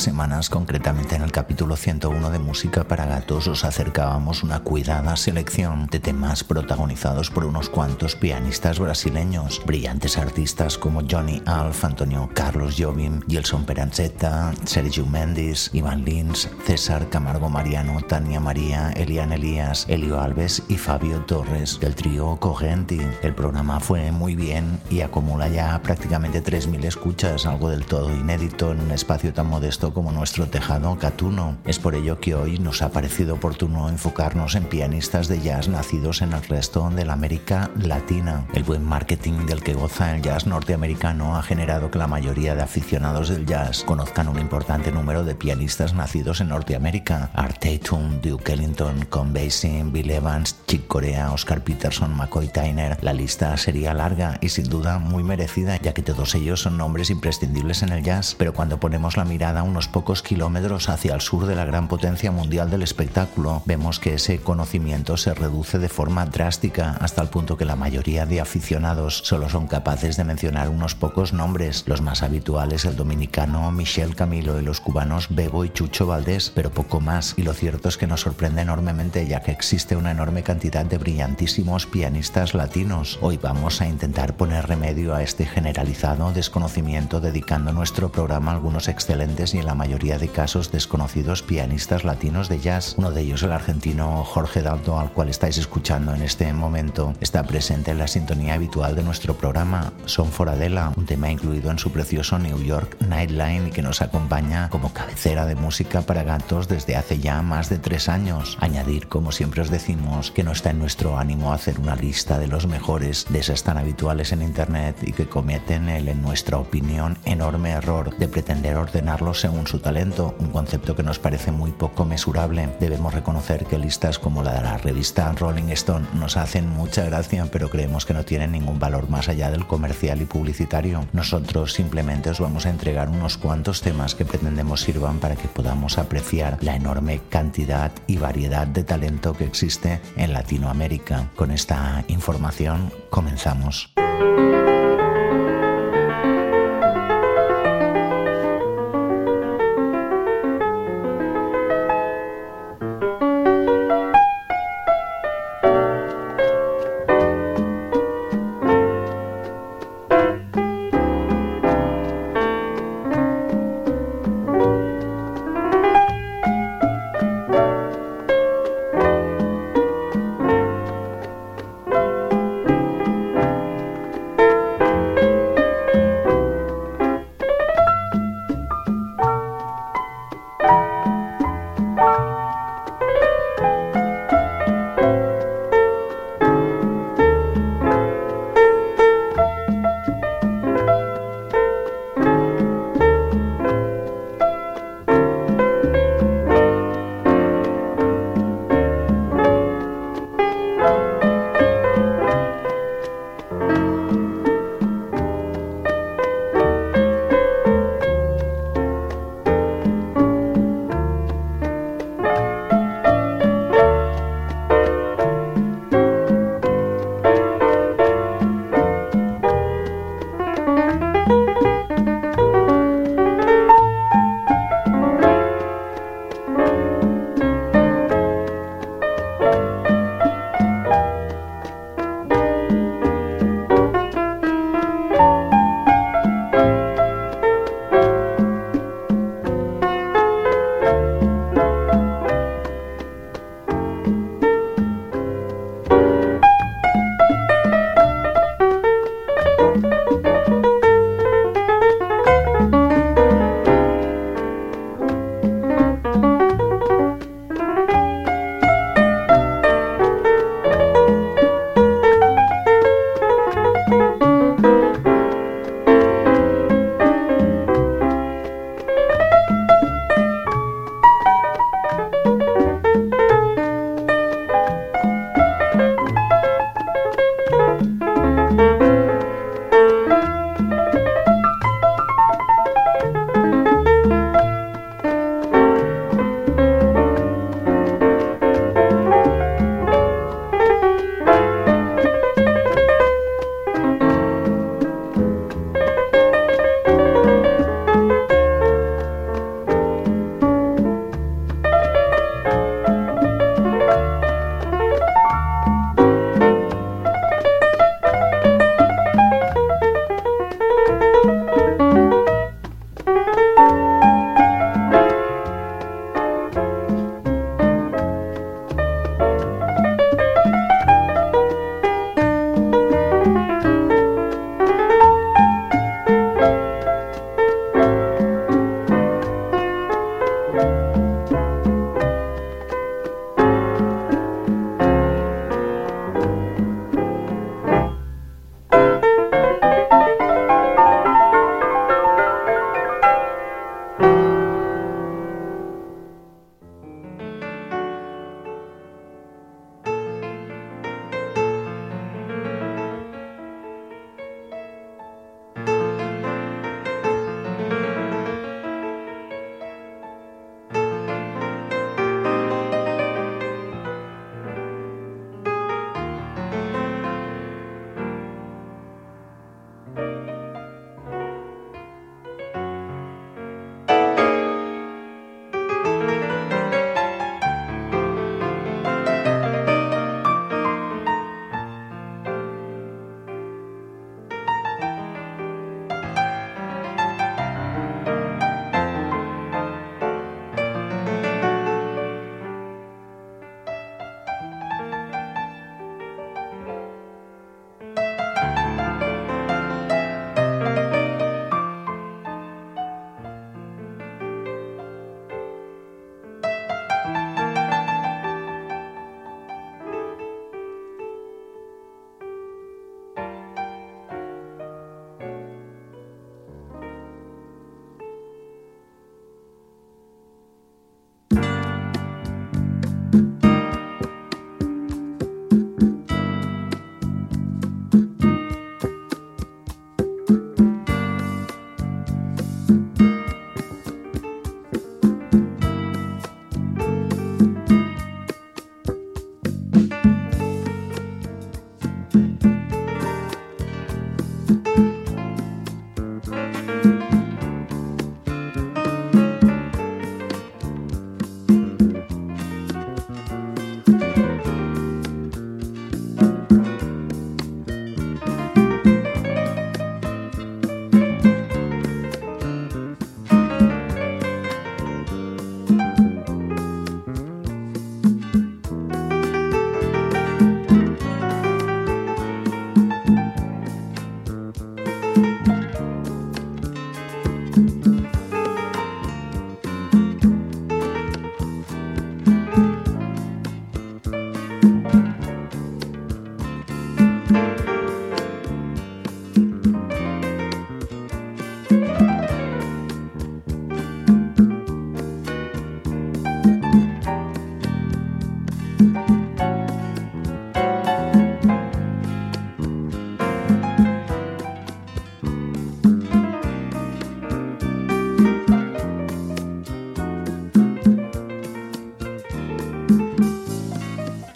semanas, concretamente en el capítulo 101 de Música para Gatos, os acercábamos una cuidada selección de temas protagonizados por unos cuantos pianistas brasileños, brillantes artistas como Johnny Alf, Antonio Carlos Jobim, Gilson Peranzetta, Sergio Mendes, Iván Lins, César Camargo Mariano, Tania María, Elian Elías, Elio Alves y Fabio Torres, del trío Cogenti. El programa fue muy bien y acumula ya prácticamente 3.000 escuchas, algo del todo inédito en un espacio tan modesto como nuestro tejado catuno. Es por ello que hoy nos ha parecido oportuno enfocarnos en pianistas de jazz nacidos en el resto de la América Latina. El buen marketing del que goza el jazz norteamericano ha generado que la mayoría de aficionados del jazz conozcan un importante número de pianistas nacidos en Norteamérica. Art Tatum, Duke Ellington, Con Basie, Bill Evans, Chick Corea, Oscar Peterson, McCoy Tyner. La lista sería larga y sin duda muy merecida, ya que todos ellos son nombres imprescindibles en el jazz, pero cuando ponemos la mirada unos pocos kilómetros hacia el sur de la gran potencia mundial del espectáculo, vemos que ese conocimiento se reduce de forma drástica hasta el punto que la mayoría de aficionados solo son capaces de mencionar unos pocos nombres, los más habituales el dominicano Michel Camilo y los cubanos Bebo y Chucho Valdés, pero poco más. Y lo cierto es que nos sorprende enormemente ya que existe una enorme cantidad de brillantísimos pianistas latinos. Hoy vamos a intentar poner remedio a este generalizado desconocimiento dedicando nuestro programa a algunos excelentes y en la mayoría de casos desconocidos pianistas latinos de jazz. Uno de ellos, el argentino Jorge Dalto, al cual estáis escuchando en este momento, está presente en la sintonía habitual de nuestro programa Son Foradela, un tema incluido en su precioso New York Nightline y que nos acompaña como cabecera de música para gatos desde hace ya más de tres años. Añadir, como siempre os decimos, que no está en nuestro ánimo hacer una lista de los mejores de esas tan habituales en Internet y que cometen el, en nuestra opinión, enorme error de pretender ordenarlos según su talento, un concepto que nos parece muy poco mesurable. Debemos reconocer que listas como la de la revista Rolling Stone nos hacen mucha gracia, pero creemos que no tienen ningún valor más allá del comercial y publicitario. Nosotros simplemente os vamos a entregar unos cuantos temas que pretendemos sirvan para que podamos apreciar la enorme cantidad y variedad de talento que existe en Latinoamérica. Con esta información comenzamos.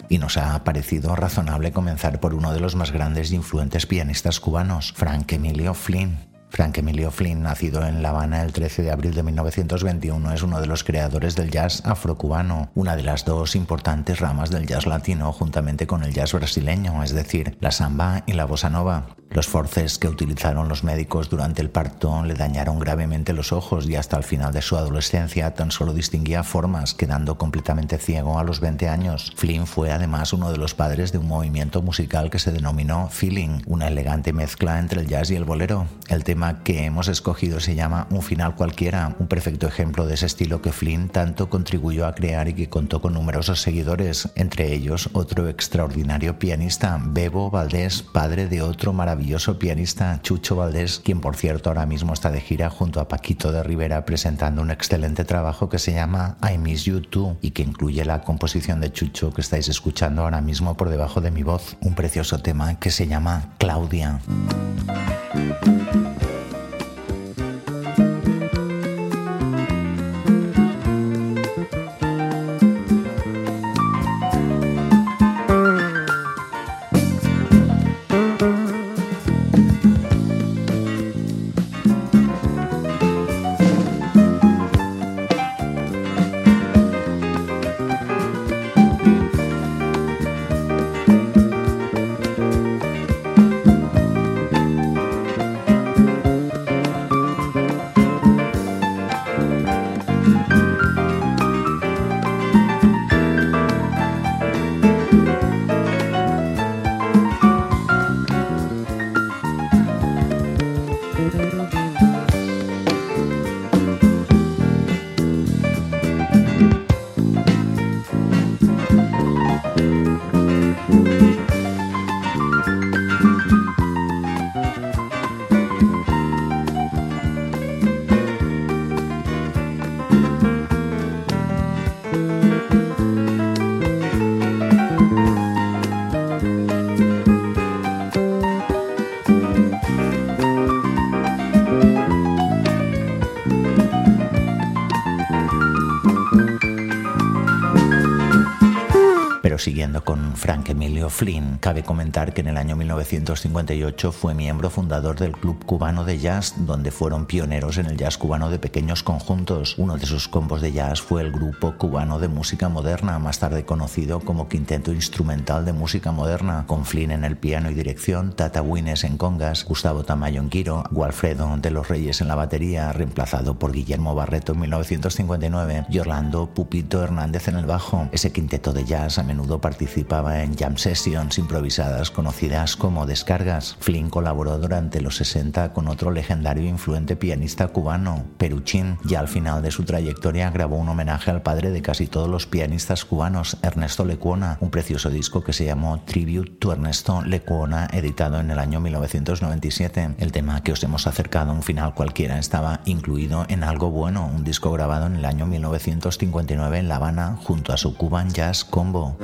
Nos ha parecido razonable comenzar por uno de los más grandes e influentes pianistas cubanos, Frank Emilio Flynn. Frank Emilio Flynn, nacido en La Habana el 13 de abril de 1921, es uno de los creadores del jazz afrocubano, una de las dos importantes ramas del jazz latino juntamente con el jazz brasileño, es decir, la samba y la bossa nova. Los forces que utilizaron los médicos durante el parto le dañaron gravemente los ojos y hasta el final de su adolescencia tan solo distinguía formas, quedando completamente ciego a los 20 años. Flynn fue además uno de los padres de un movimiento musical que se denominó feeling, una elegante mezcla entre el jazz y el bolero. El tema que hemos escogido se llama Un final cualquiera, un perfecto ejemplo de ese estilo que Flynn tanto contribuyó a crear y que contó con numerosos seguidores, entre ellos otro extraordinario pianista, Bebo Valdés, padre de otro maravilloso pianista Chucho Valdés, quien por cierto ahora mismo está de gira junto a Paquito de Rivera presentando un excelente trabajo que se llama I Miss You Too y que incluye la composición de Chucho que estáis escuchando ahora mismo por debajo de mi voz, un precioso tema que se llama Claudia. Frank Emilio Flynn, cabe comentar que en el año 1958 fue miembro fundador del Club Cubano de Jazz, donde fueron pioneros en el jazz cubano de pequeños conjuntos. Uno de sus combos de jazz fue el Grupo Cubano de Música Moderna, más tarde conocido como Quinteto Instrumental de Música Moderna, con Flynn en el piano y dirección, Tata Wines en congas, Gustavo Tamayo en guiro, Gualfredo de los Reyes en la batería, reemplazado por Guillermo Barreto en 1959, y Orlando Pupito Hernández en el bajo. Ese quinteto de jazz a menudo participaba en jam sessions improvisadas conocidas como descargas. Flynn colaboró durante los 60 con otro legendario e influente pianista cubano, Peruchín, y al final de su trayectoria grabó un homenaje al padre de casi todos los pianistas cubanos, Ernesto Lecuona, un precioso disco que se llamó Tribute to Ernesto Lecuona, editado en el año 1997. El tema que os hemos acercado, un final cualquiera, estaba incluido en Algo Bueno, un disco grabado en el año 1959 en La Habana junto a su Cuban Jazz Combo.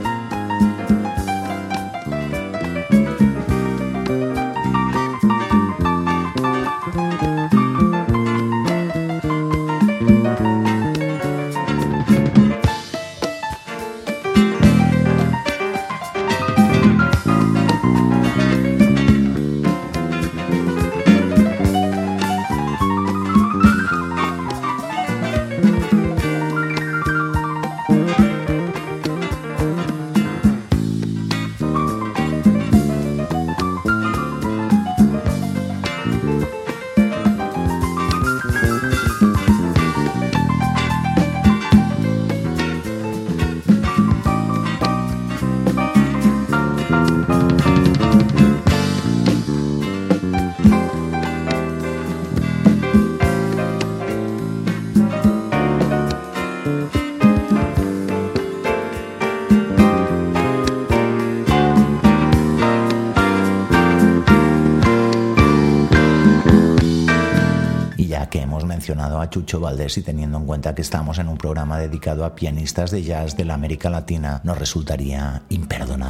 Valdés y teniendo en cuenta que estamos en un programa dedicado a pianistas de jazz de la América Latina, nos resultaría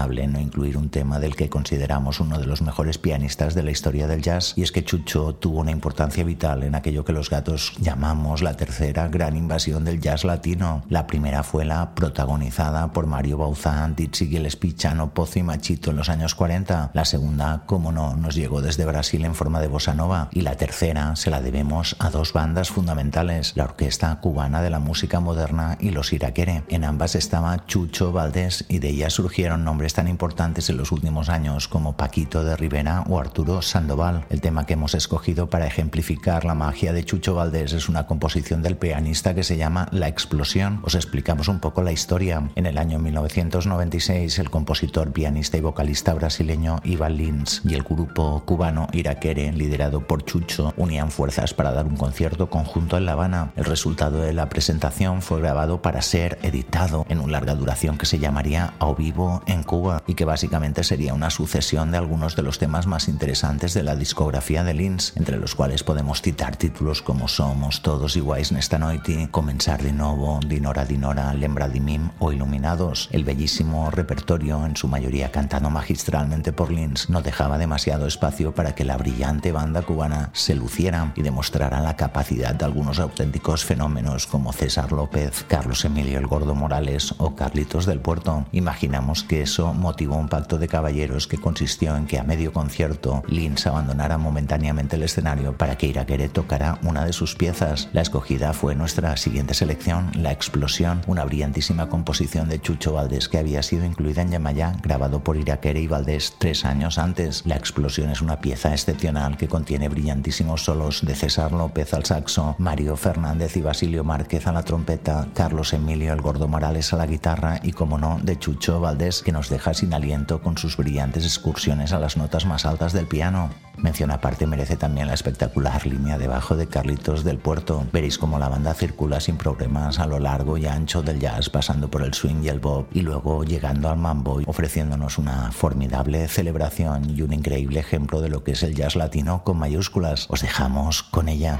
no incluir un tema del que consideramos uno de los mejores pianistas de la historia del jazz, y es que Chucho tuvo una importancia vital en aquello que los gatos llamamos la tercera gran invasión del jazz latino. La primera fue la protagonizada por Mario Bauzán, Dizzy Gillespie, Chano Pozo y Machito en los años 40. La segunda, como no, nos llegó desde Brasil en forma de bossa nova. Y la tercera se la debemos a dos bandas fundamentales, la Orquesta Cubana de la Música Moderna y los Iraquere. En ambas estaba Chucho Valdés y de ellas surgieron nombres tan importantes en los últimos años como Paquito de Rivera o Arturo Sandoval. El tema que hemos escogido para ejemplificar la magia de Chucho Valdés es una composición del pianista que se llama La Explosión. Os explicamos un poco la historia. En el año 1996, el compositor, pianista y vocalista brasileño Ivan Lins y el grupo cubano Iraquere, liderado por Chucho, unían fuerzas para dar un concierto conjunto en La Habana. El resultado de la presentación fue grabado para ser editado en una larga duración que se llamaría A Vivo en Cuba y que básicamente sería una sucesión de algunos de los temas más interesantes de la discografía de Lins, entre los cuales podemos citar títulos como Somos todos iguais nesta noite, Comenzar de nuevo, Dinora Dinora, Lembra di Mim o Iluminados. El bellísimo repertorio, en su mayoría cantado magistralmente por Lins, no dejaba demasiado espacio para que la brillante banda cubana se luciera y demostrara la capacidad de algunos auténticos fenómenos como César López, Carlos Emilio el Gordo Morales o Carlitos del Puerto. Imaginamos que eso motivó un pacto de caballeros que consistió en que a medio concierto Lins abandonara momentáneamente el escenario para que Iraquere tocara una de sus piezas. La escogida fue nuestra siguiente selección, La Explosión, una brillantísima composición de Chucho Valdés que había sido incluida en Yamayá, grabado por Iraquere y Valdés tres años antes. La Explosión es una pieza excepcional que contiene brillantísimos solos de César López al saxo, Mario Fernández y Basilio Márquez a la trompeta, Carlos Emilio el Gordo Morales a la guitarra y, como no, de Chucho Valdés que nos deja sin aliento con sus brillantes excursiones a las notas más altas del piano. Mención aparte merece también la espectacular línea de bajo de Carlitos del Puerto. Veréis cómo la banda circula sin problemas a lo largo y ancho del jazz, pasando por el swing y el bob y luego llegando al mambo, ofreciéndonos una formidable celebración y un increíble ejemplo de lo que es el jazz latino con mayúsculas. Os dejamos con ella.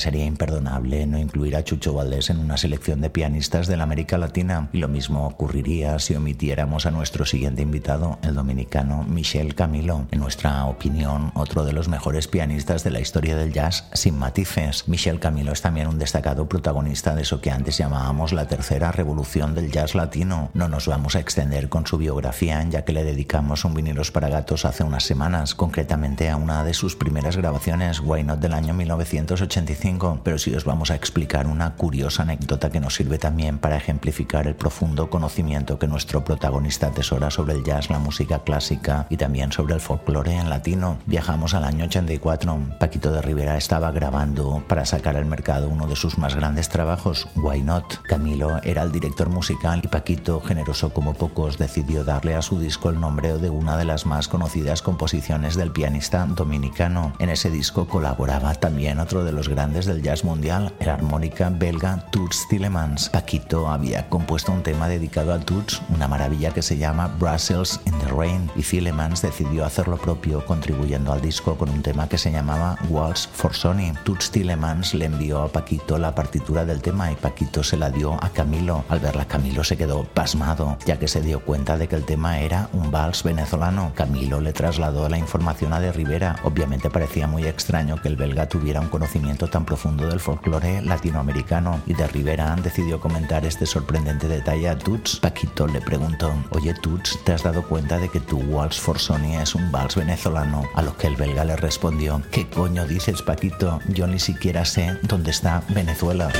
Sería imperdonable no incluir a Chucho Valdés en una selección de pianistas de la América Latina y lo mismo ocurriría si omitiéramos a nuestro siguiente invitado, el dominicano Michel Camilo. En nuestra opinión, otro de los mejores pianistas de la historia del jazz sin matices. Michel Camilo es también un destacado protagonista de eso que antes llamábamos la tercera revolución del jazz latino. No nos vamos a extender con su biografía, ya que le dedicamos un vinilos para gatos hace unas semanas, concretamente a una de sus primeras grabaciones, Why Not del año 1985, pero sí os vamos a explicar una curiosa anécdota que nos sirve también para ejemplificar el profundo conocimiento que nuestro protagonista atesora sobre el jazz, la música clásica y también sobre el folclore en latino. Viajamos al año 84. Paquito de Rivera estaba grabando para sacar al mercado uno de sus más grandes trabajos, Why Not. Camilo era el director musical y Paquito, generoso como pocos, decidió darle a su disco el nombre de una de las más conocidas composiciones del pianista dominicano. En ese disco colaboraba también otro de los grandes del jazz mundial, el armónica belga Toots Tillemans. Paquito había compuesto un tema dedicado a Toots, una maravilla que se llama Brussels in the Rain, y Tillemans decidió hacer lo propio, contribuyendo al disco con un tema que se llamaba Waltz for Sony. Toots Tillemans le envió a Paquito la partitura del tema y Paquito se la dio a Camilo. Al verla, Camilo se quedó pasmado, ya que se dio cuenta de que el tema era un vals venezolano. Camilo le trasladó la información a de Rivera. Obviamente parecía muy extraño que el belga tuviera un conocimiento tan profundo del folclore latinoamericano y de Rivera decidió comentar este sorprendente detalle a Tuts. Paquito le preguntó, oye Tuts, ¿te has dado cuenta de que tu Waltz for Sony es un vals venezolano? A lo que el belga le respondió, ¿qué coño dices Paquito? Yo ni siquiera sé dónde está Venezuela.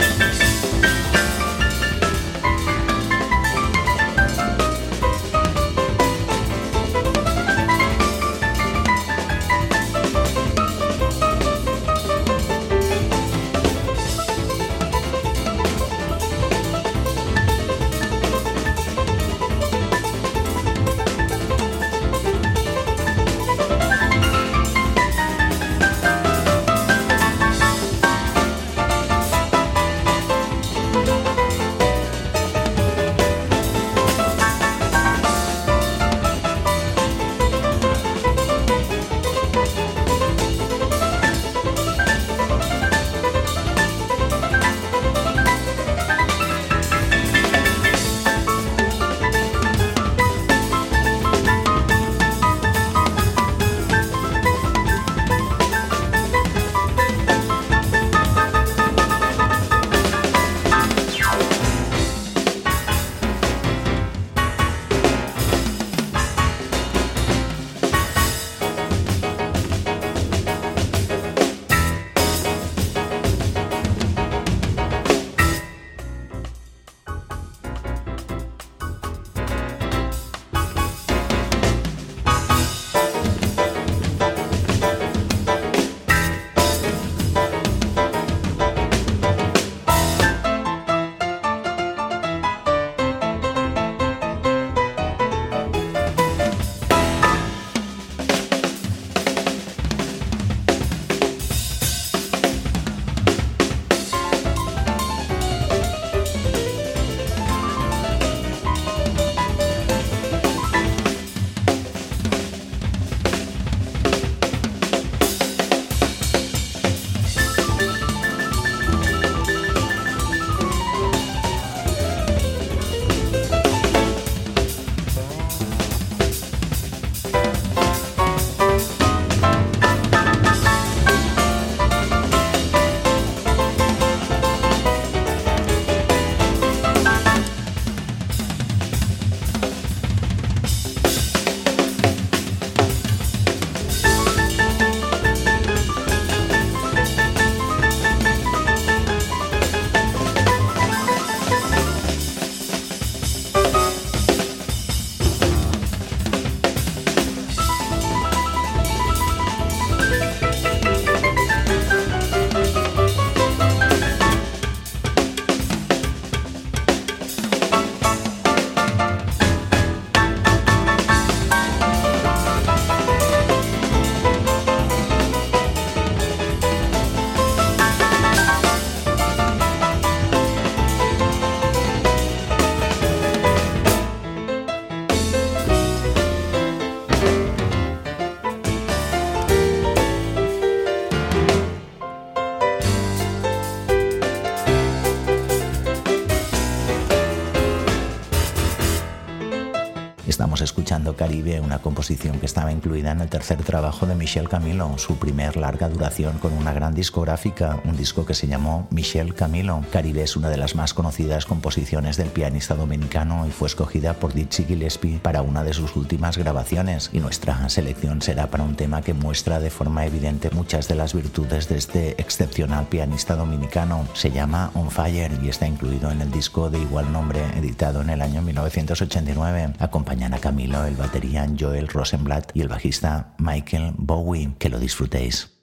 Caribe, una composición que estaba incluida en el tercer trabajo de Michel Camilo, su primer larga duración con una gran discográfica, un disco que se llamó Michel Camilo. Caribe es una de las más conocidas composiciones del pianista dominicano y fue escogida por Dizzy Gillespie para una de sus últimas grabaciones y nuestra selección será para un tema que muestra de forma evidente muchas de las virtudes de este excepcional pianista dominicano. Se llama On Fire y está incluido en el disco de igual nombre editado en el año 1989. Acompañan a Camilo el batería Joel Rosenblatt y el bajista Michael Bowie. Que lo disfrutéis.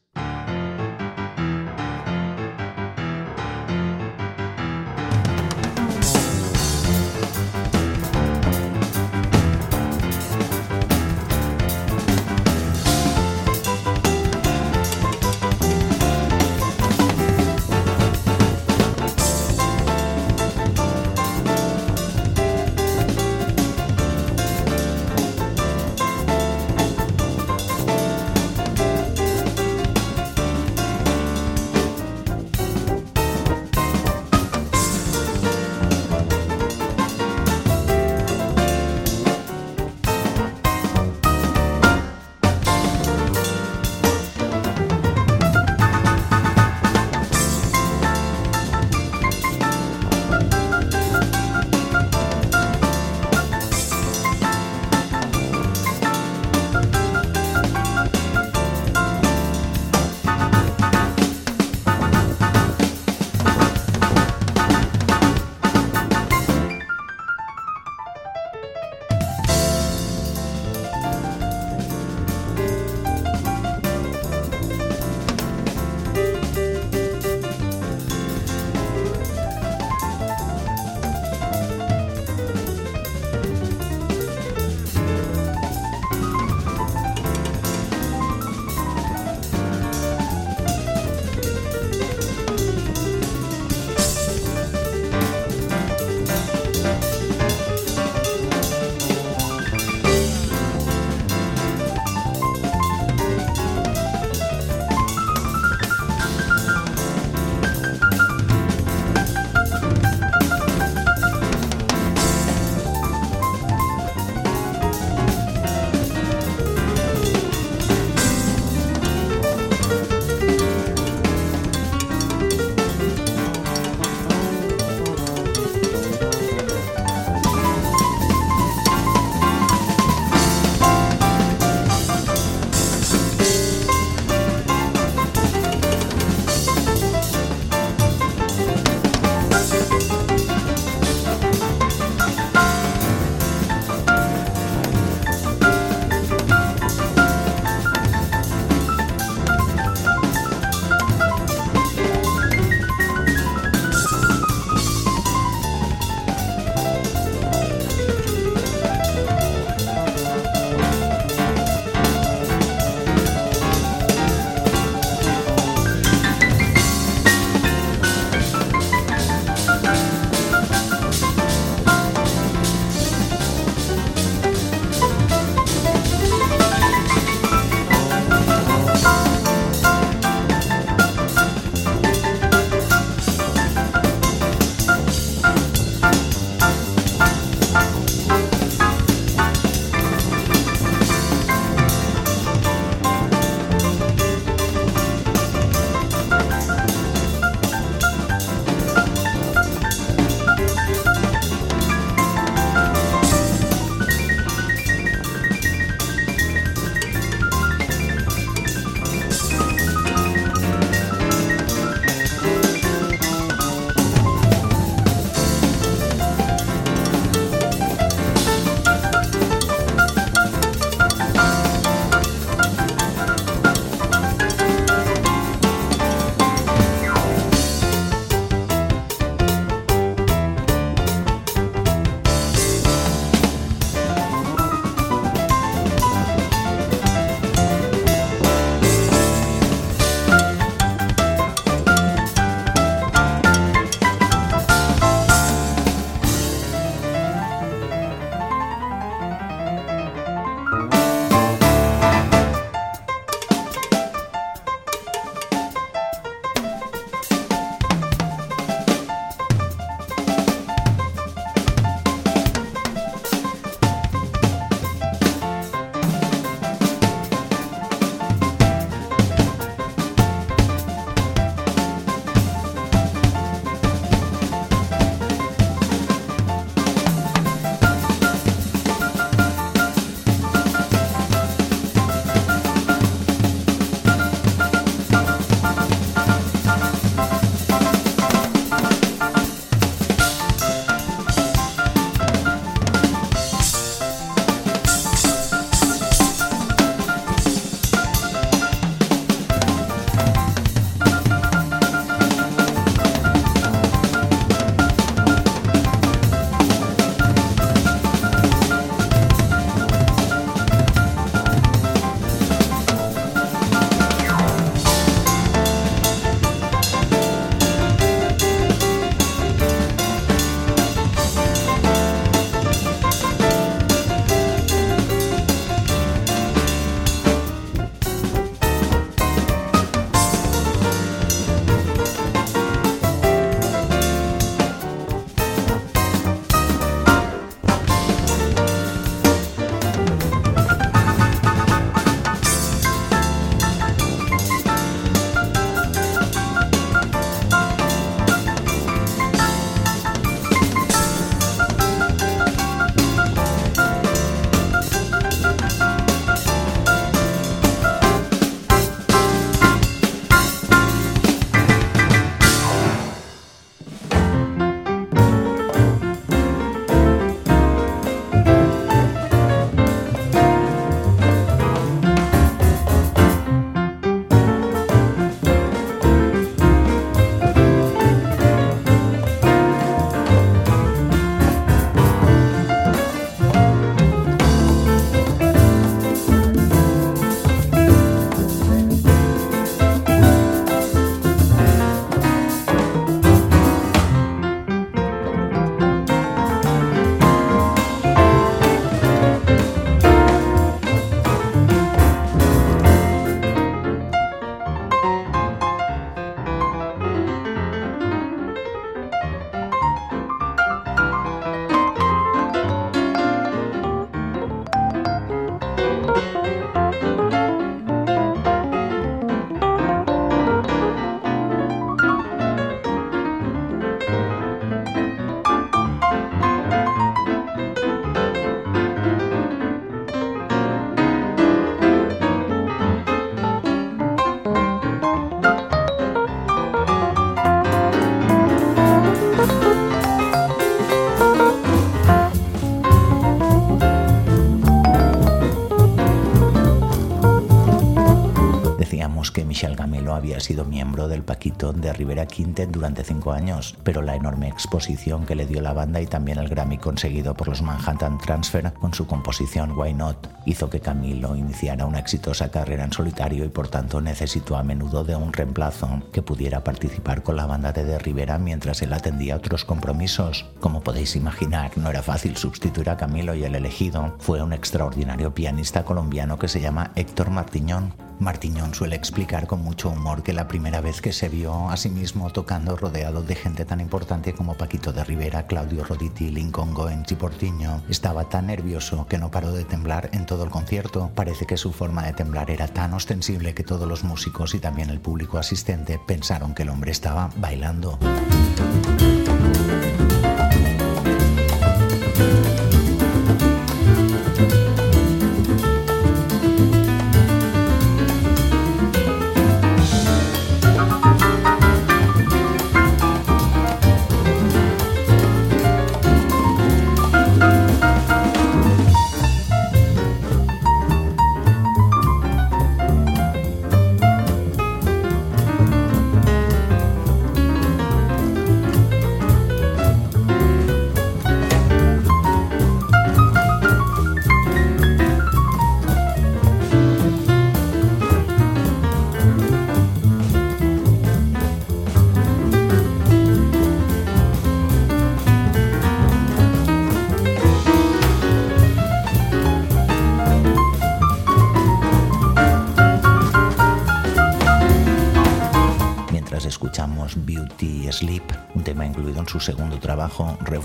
Camilo había sido miembro del Paquito de Rivera Quintet durante cinco años, pero la enorme exposición que le dio la banda y también el Grammy conseguido por los Manhattan Transfer con su composición Why Not hizo que Camilo iniciara una exitosa carrera en solitario y por tanto necesitó a menudo de un reemplazo que pudiera participar con la banda de De Rivera mientras él atendía otros compromisos. Como podéis imaginar, no era fácil sustituir a Camilo y el elegido fue un extraordinario pianista colombiano que se llama Héctor Martiñón, Martiñón suele explicar con mucho humor que la primera vez que se vio a sí mismo tocando rodeado de gente tan importante como Paquito de Rivera, Claudio Roditi, Lincoln Goenz y Portiño, estaba tan nervioso que no paró de temblar en todo el concierto. Parece que su forma de temblar era tan ostensible que todos los músicos y también el público asistente pensaron que el hombre estaba bailando.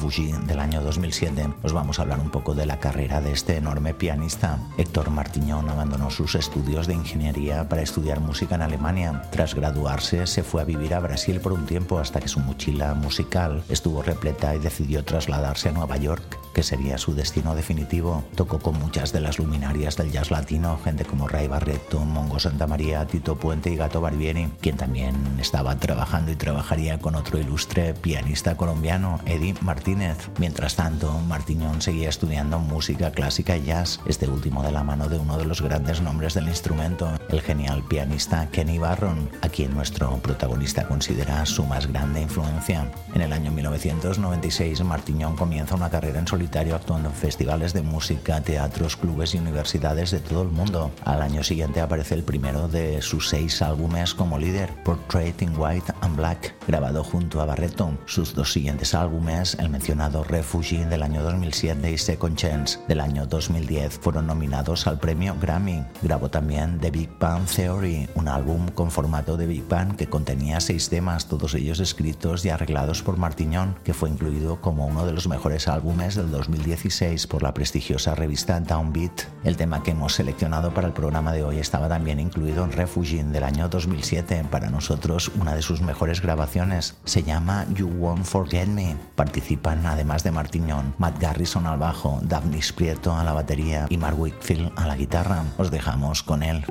Refugee, del año 2007, os vamos a hablar un poco de la carrera de este enorme pianista. Héctor Martiñón abandonó sus estudios de ingeniería para estudiar música en Alemania. Tras graduarse, se fue a vivir a Brasil por un tiempo hasta que su mochila musical estuvo repleta y decidió trasladarse a Nueva York que sería su destino definitivo. Tocó con muchas de las luminarias del jazz latino, gente como Ray Barreto, Mongo Santa María, Tito Puente y Gato Barbieri, quien también estaba trabajando y trabajaría con otro ilustre pianista colombiano, Eddie Martínez. Mientras tanto, Martiñón seguía estudiando música clásica y jazz, este último de la mano de uno de los grandes nombres del instrumento, el genial pianista Kenny Barron, a quien nuestro protagonista considera su más grande influencia. En el año 1996, Martiñón comienza una carrera en solitario actuando en festivales de música, teatros, clubes y universidades de todo el mundo. Al año siguiente aparece el primero de sus seis álbumes como líder, Portrait in White and Black, grabado junto a Barreto. Sus dos siguientes álbumes, el mencionado Refugee del año 2007 y Second Chance del año 2010, fueron nominados al premio Grammy. Grabó también The Big Bang Theory, un álbum con formato de Big Bang que contenía seis temas, todos ellos escritos y arreglados por Martiñón, que fue incluido como uno de los mejores álbumes del 2016 por la prestigiosa revista Downbeat. El tema que hemos seleccionado para el programa de hoy estaba también incluido en Refuging del año 2007, para nosotros una de sus mejores grabaciones. Se llama You Won't Forget Me. Participan además de Martiñón, Matt Garrison al bajo, Daphne Prieto a la batería y Mark Wickfield a la guitarra. Os dejamos con él.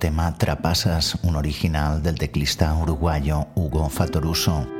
Tema Trapasas, un original del teclista uruguayo Hugo Fatoruso.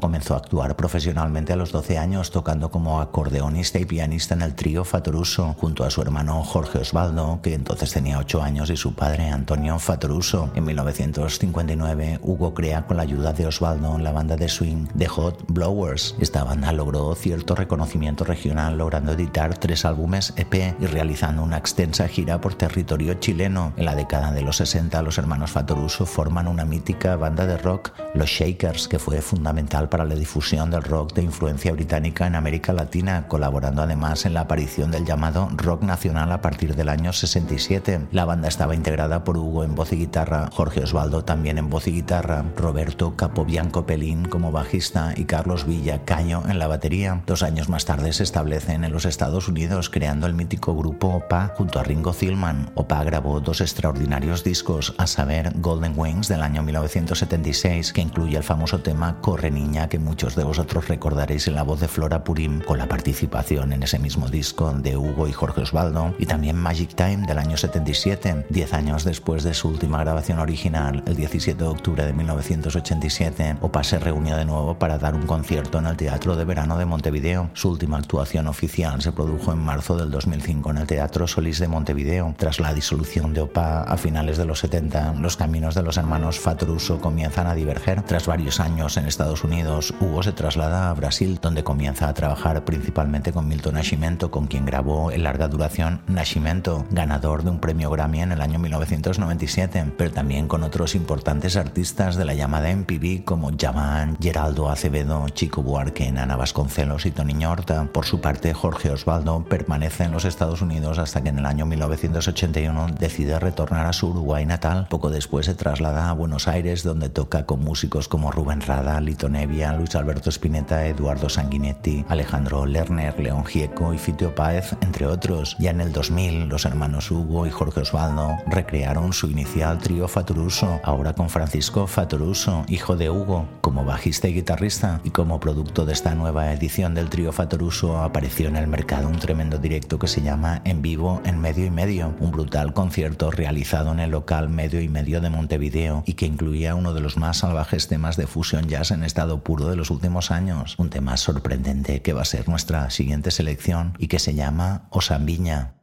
Comenzó a actuar profesionalmente a los 12 años tocando como acordeonista y pianista en el trío Fatoruso junto a su hermano Jorge Osvaldo, que entonces tenía 8 años, y su padre Antonio Fatoruso. En 1959, Hugo crea con la ayuda de Osvaldo la banda de swing The Hot Blowers. Esta banda logró cierto reconocimiento regional, logrando editar tres álbumes EP y realizando una extensa gira por territorio chileno. En la década de los 60, los hermanos Fatoruso forman una mítica banda de rock, los Shakers, que fue fundamental para la difusión del rock de influencia británica en América Latina, colaborando además en la aparición del llamado rock nacional a partir del año 67. La banda estaba integrada por Hugo en voz y guitarra, Jorge Osvaldo también en voz y guitarra, Roberto Capobianco Pelín como bajista y Carlos Villa Caño en la batería. Dos años más tarde se establecen en los Estados Unidos creando el mítico grupo OPA junto a Ringo Zillman. OPA grabó dos extraordinarios discos, a saber Golden Wings del año 1976, que incluye el famoso tema Corre Niña que muchos de vosotros recordaréis en la voz de Flora Purim con la participación en ese mismo disco de Hugo y Jorge Osvaldo y también Magic Time del año 77, diez años después de su última grabación original, el 17 de octubre de 1987, Opa se reunió de nuevo para dar un concierto en el Teatro de Verano de Montevideo. Su última actuación oficial se produjo en marzo del 2005 en el Teatro Solís de Montevideo. Tras la disolución de Opa a finales de los 70, los caminos de los hermanos Fatruso comienzan a diverger tras varios años en Estados Unidos, Hugo se traslada a Brasil, donde comienza a trabajar principalmente con Milton Nascimento, con quien grabó en larga duración Nascimento, ganador de un premio Grammy en el año 1997, pero también con otros importantes artistas de la llamada MPB como Javan, Geraldo Acevedo, Chico Buarque, Ana Vasconcelos y Tony Horta. Por su parte, Jorge Osvaldo permanece en los Estados Unidos hasta que en el año 1981 decide retornar a su Uruguay natal. Poco después se traslada a Buenos Aires, donde toca con músicos como Rubén Rada, Lito Nevia, Luis Alberto Spinetta, Eduardo Sanguinetti, Alejandro Lerner, León Gieco y Fitio Páez, entre otros. Ya en el 2000, los hermanos Hugo y Jorge Osvaldo recrearon su inicial trío Fatoruso, ahora con Francisco Fatoruso, hijo de Hugo, como bajista y guitarrista, y como producto de esta nueva edición del trío Fatoruso apareció en el mercado un tremendo directo que se llama En vivo en medio y medio, un brutal concierto realizado en el local medio y medio de Montevideo y que incluía uno de los más salvajes temas de fusion jazz en estado puro de los últimos años, un tema sorprendente que va a ser nuestra siguiente selección y que se llama Osambiña.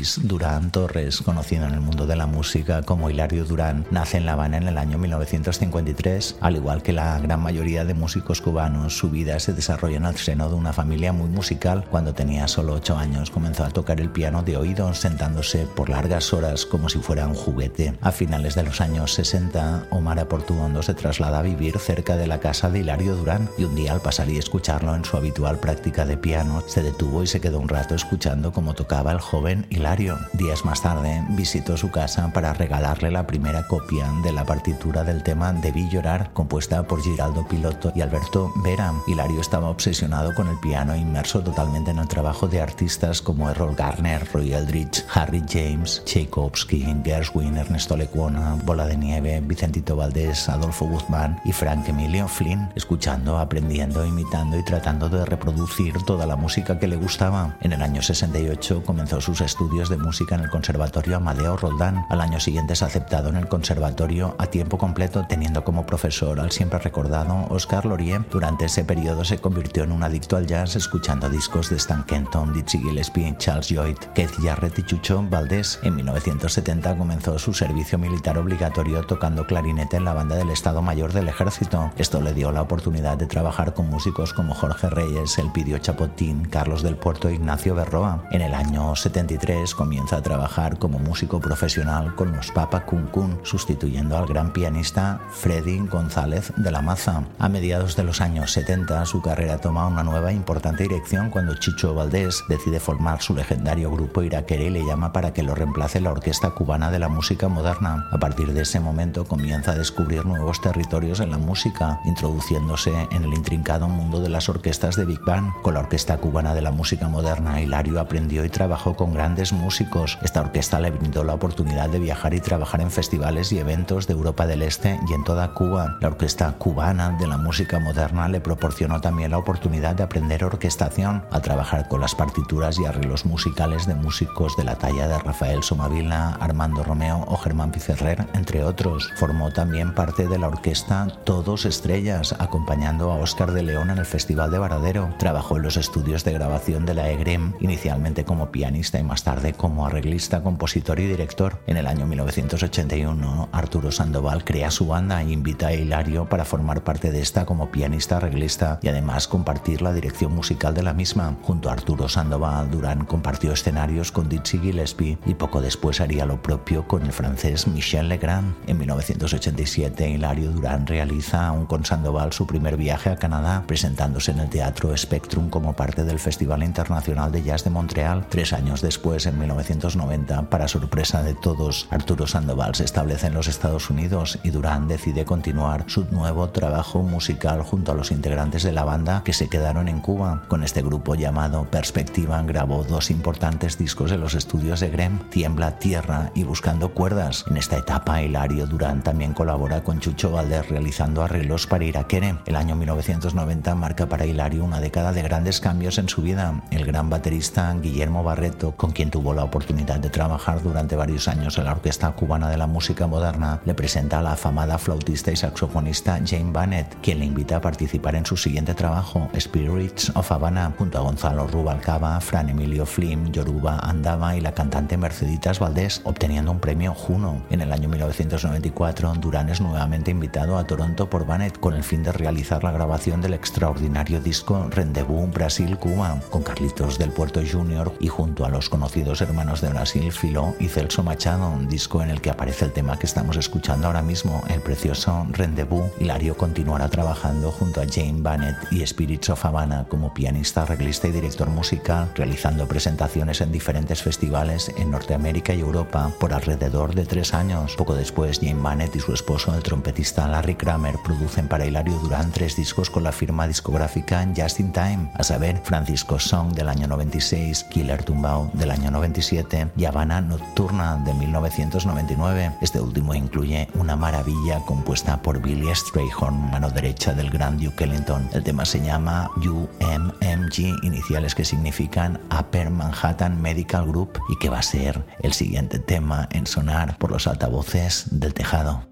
Durán Torres, conocido en el mundo de la música como Hilario Durán, nace en La Habana en el año 1953. Al igual que la gran mayoría de músicos cubanos, su vida se desarrolla en el seno de una familia muy musical. Cuando tenía solo 8 años comenzó a tocar el piano de oído, sentándose por largas horas como si fuera un juguete. A finales de los años 60, Omar Aportuondo se traslada a vivir cerca de la casa de Hilario Durán y un día al pasar y escucharlo en su habitual práctica de piano, se detuvo y se quedó un rato escuchando cómo tocaba el joven Hilario. Días más tarde visitó su casa para regalarle la primera copia de la partitura del tema Debí llorar, compuesta por Giraldo Piloto y Alberto Vera. Hilario estaba obsesionado con el piano, inmerso totalmente en el trabajo de artistas como Errol Garner, Roy Eldridge, Harry James, Tchaikovsky, Gershwin, Ernesto Lecuona, Bola de Nieve, Vicentito Valdés, Adolfo Guzmán y Frank Emilio Flynn, escuchando, aprendiendo, imitando y tratando de reproducir toda la música que le gustaba. En el año 68 comenzó sus estudios de música en el Conservatorio Amadeo Roldán. Al año siguiente es aceptado en el conservatorio a tiempo completo, teniendo como profesor al siempre recordado Oscar Laurier. Durante ese periodo se convirtió en un adicto al jazz, escuchando discos de Stan Kenton, Dizzy Gillespie, Charles Lloyd, Keith Jarrett y Chucho Valdés. En 1970 comenzó su servicio militar obligatorio tocando clarinete en la banda del Estado Mayor del Ejército. Esto le dio la oportunidad de trabajar con músicos como Jorge Reyes, Elpidio Chapotín, Carlos del Puerto e Ignacio Berroa. En el año 73 comienza a trabajar como músico profesional con los Papa Kun Kun, sustituyendo al gran pianista Freddy González de la Maza. A mediados de los años 70 su carrera toma una nueva importante dirección cuando Chicho Valdés decide formar su legendario grupo Iraquere y le llama para que lo reemplace la Orquesta Cubana de la Música Moderna. A partir de ese momento comienza a descubrir nuevos territorios en la música, introduciéndose en el intrincado mundo de las orquestas de Big Band. Con la Orquesta Cubana de la Música Moderna, Hilario aprendió y trabajó con grandes músicos. Esta orquesta le brindó la oportunidad de viajar y trabajar en festivales y eventos de Europa del Este y en toda Cuba. La Orquesta Cubana de la Música Moderna le proporcionó también la oportunidad de aprender orquestación, a trabajar con las partituras y arreglos musicales de músicos de la talla de Rafael Somavila, Armando Romeo o Germán Piferrer, entre otros. Formó también parte de la orquesta Todos Estrellas, acompañando a Óscar de León en el Festival de Varadero. Trabajó en los estudios de grabación de la EGREM, inicialmente como pianista y más tarde como arreglista, compositor y director. En el año 1981, Arturo Sandoval crea su banda e invita a Hilario para formar parte de esta como pianista arreglista y además compartir la dirección musical de la misma. Junto a Arturo Sandoval, Durán compartió escenarios con Dizzy Gillespie y poco después haría lo propio con el francés Michel Legrand. En 1987, Hilario Durán realiza aún con Sandoval su primer viaje a Canadá, presentándose en el Teatro Spectrum como parte del Festival Internacional de Jazz de Montreal. Tres años después, en 1990, para sorpresa de todos, Arturo Sandoval se establece en los Estados Unidos y Durán decide continuar su nuevo trabajo musical junto a los integrantes de la banda que se quedaron en Cuba. Con este grupo llamado Perspectiva grabó dos importantes discos en los estudios de Grem, Tiembla Tierra y Buscando Cuerdas. En esta etapa, Hilario Durán también colabora con Chucho Valdés realizando arreglos para Iraquere. El año 1990 marca para Hilario una década de grandes cambios en su vida. El gran baterista Guillermo Barreto, con quien tuvo la oportunidad de trabajar durante varios años en la Orquesta Cubana de la Música Moderna, le presenta a la afamada flautista y saxofonista Jane Bannett, quien le invita a participar en su siguiente trabajo, Spirits of Havana, junto a Gonzalo Rubalcaba, Fran Emilio Flim, Yoruba Andaba y la cantante Merceditas Valdés, obteniendo un premio Juno. En el año 1994, Durán es nuevamente invitado a Toronto por Bannett con el fin de realizar la grabación del extraordinario disco Rendezvous Brasil-Cuba, con Carlitos del Puerto Jr. y junto a los conocidos hermanos de Brasil, Filó y Celso Machado, un disco en el que aparece el tema que estamos escuchando ahora mismo, el precioso Rendezvous. Hilario continuará trabajando junto a Jane Bannett y Spirits of Havana como pianista, arreglista y director musical, realizando presentaciones en diferentes festivales en Norteamérica y Europa por alrededor de tres años. Poco después, Jane Bannett y su esposo, el trompetista Larry Kramer, producen para Hilario Durán tres discos con la firma discográfica Just in Time, a saber, Francisco Song del año 96, Killer Tumbao del año 97 y Habana Nocturna de 1999. Este último incluye una maravilla compuesta por Billy Strayhorn, mano derecha del gran Duke Ellington. El tema se llama UMMG, iniciales que significan Upper Manhattan Medical Group y que va a ser el siguiente tema en sonar por los altavoces del tejado.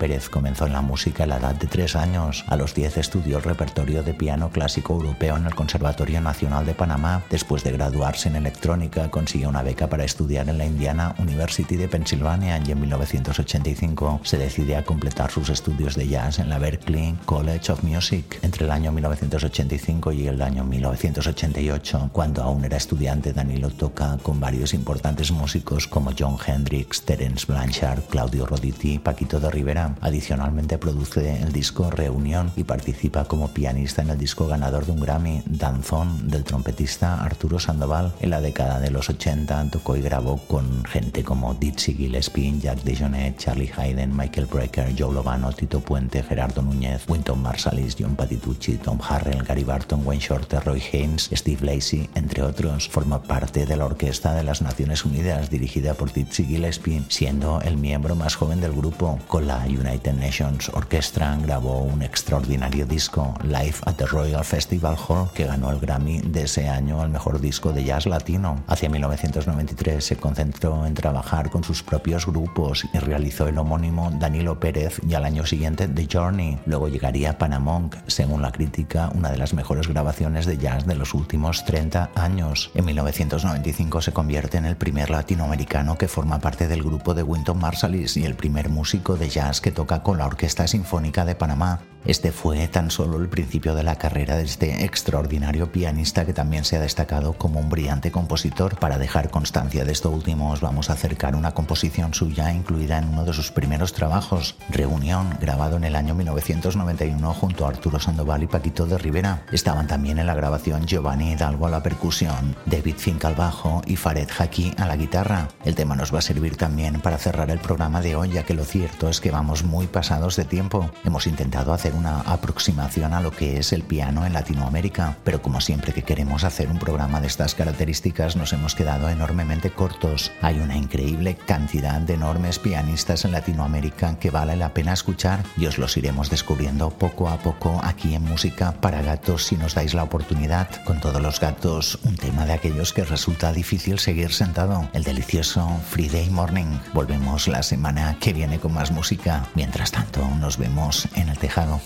Pérez, comenzó en la música a la edad de tres años. A los 10 estudió el repertorio de piano clásico europeo en el Conservatorio Nacional de Panamá. Después de graduarse en electrónica, consiguió una beca para estudiar en la Indiana University de Pensilvania y en 1985 se decide a completar sus estudios de jazz en la Berklee College of Music. Entre el año 1985 y el año 1988, cuando aún era estudiante, Danilo toca con varios importantes músicos como John Hendricks, Terence Blanchard, Claudio Roditi y Paquito de Rivera. Adicionalmente produce el disco Reunión y participa como pianista en el disco ganador de un Grammy, Danzón, del trompetista Arturo Sandoval. En la década de los 80 tocó y grabó con gente como Dizzy Gillespie, Jack DeJohnette, Charlie Hayden, Michael Brecker, Joe Lovano, Tito Puente, Gerardo Núñez, Winton Marsalis, John Patitucci, Tom Harrell, Gary Barton, Wayne Shorter, Roy Haynes, Steve Lacey, entre otros. Forma parte de la Orquesta de las Naciones Unidas dirigida por Dizzy Gillespie, siendo el miembro más joven del grupo. Con la United Nations Orchestra grabó un extraordinario disco, Live at the Royal Festival Hall, que ganó el Grammy de ese año al mejor disco de jazz latino. Hacia 1993 se concentró en trabajar con sus propios grupos y realizó el homónimo Danilo Pérez y al año siguiente The Journey. Luego llegaría Panamonk, según la crítica, una de las mejores grabaciones de jazz de los últimos 30 años. En 1995 se convierte en el primer latinoamericano que forma parte del grupo de Winton Marsalis y el primer músico de jazz que toca con la Orquesta Sinfónica de Panamá. Este fue tan solo el principio de la carrera de este extraordinario pianista que también se ha destacado como un brillante compositor. Para dejar constancia de esto último os vamos a acercar una composición suya incluida en uno de sus primeros trabajos, Reunión, grabado en el año 1991 junto a Arturo Sandoval y Paquito de Rivera. Estaban también en la grabación Giovanni Hidalgo a la percusión, David Fink al bajo y Fared Haki a la guitarra. El tema nos va a servir también para cerrar el programa de hoy, ya que lo cierto es que vamos muy pasados de tiempo. Hemos intentado hacer una aproximación a lo que es el piano en Latinoamérica, pero como siempre que queremos hacer un programa de estas características nos hemos quedado enormemente cortos. Hay una increíble cantidad de enormes pianistas en Latinoamérica que vale la pena escuchar y os los iremos descubriendo poco a poco aquí en Música para Gatos si nos dais la oportunidad. Con todos los gatos, un tema de aquellos que resulta difícil seguir sentado, el delicioso Friday Morning. Volvemos la semana que viene con más música. Mientras tanto, nos vemos en el tejado.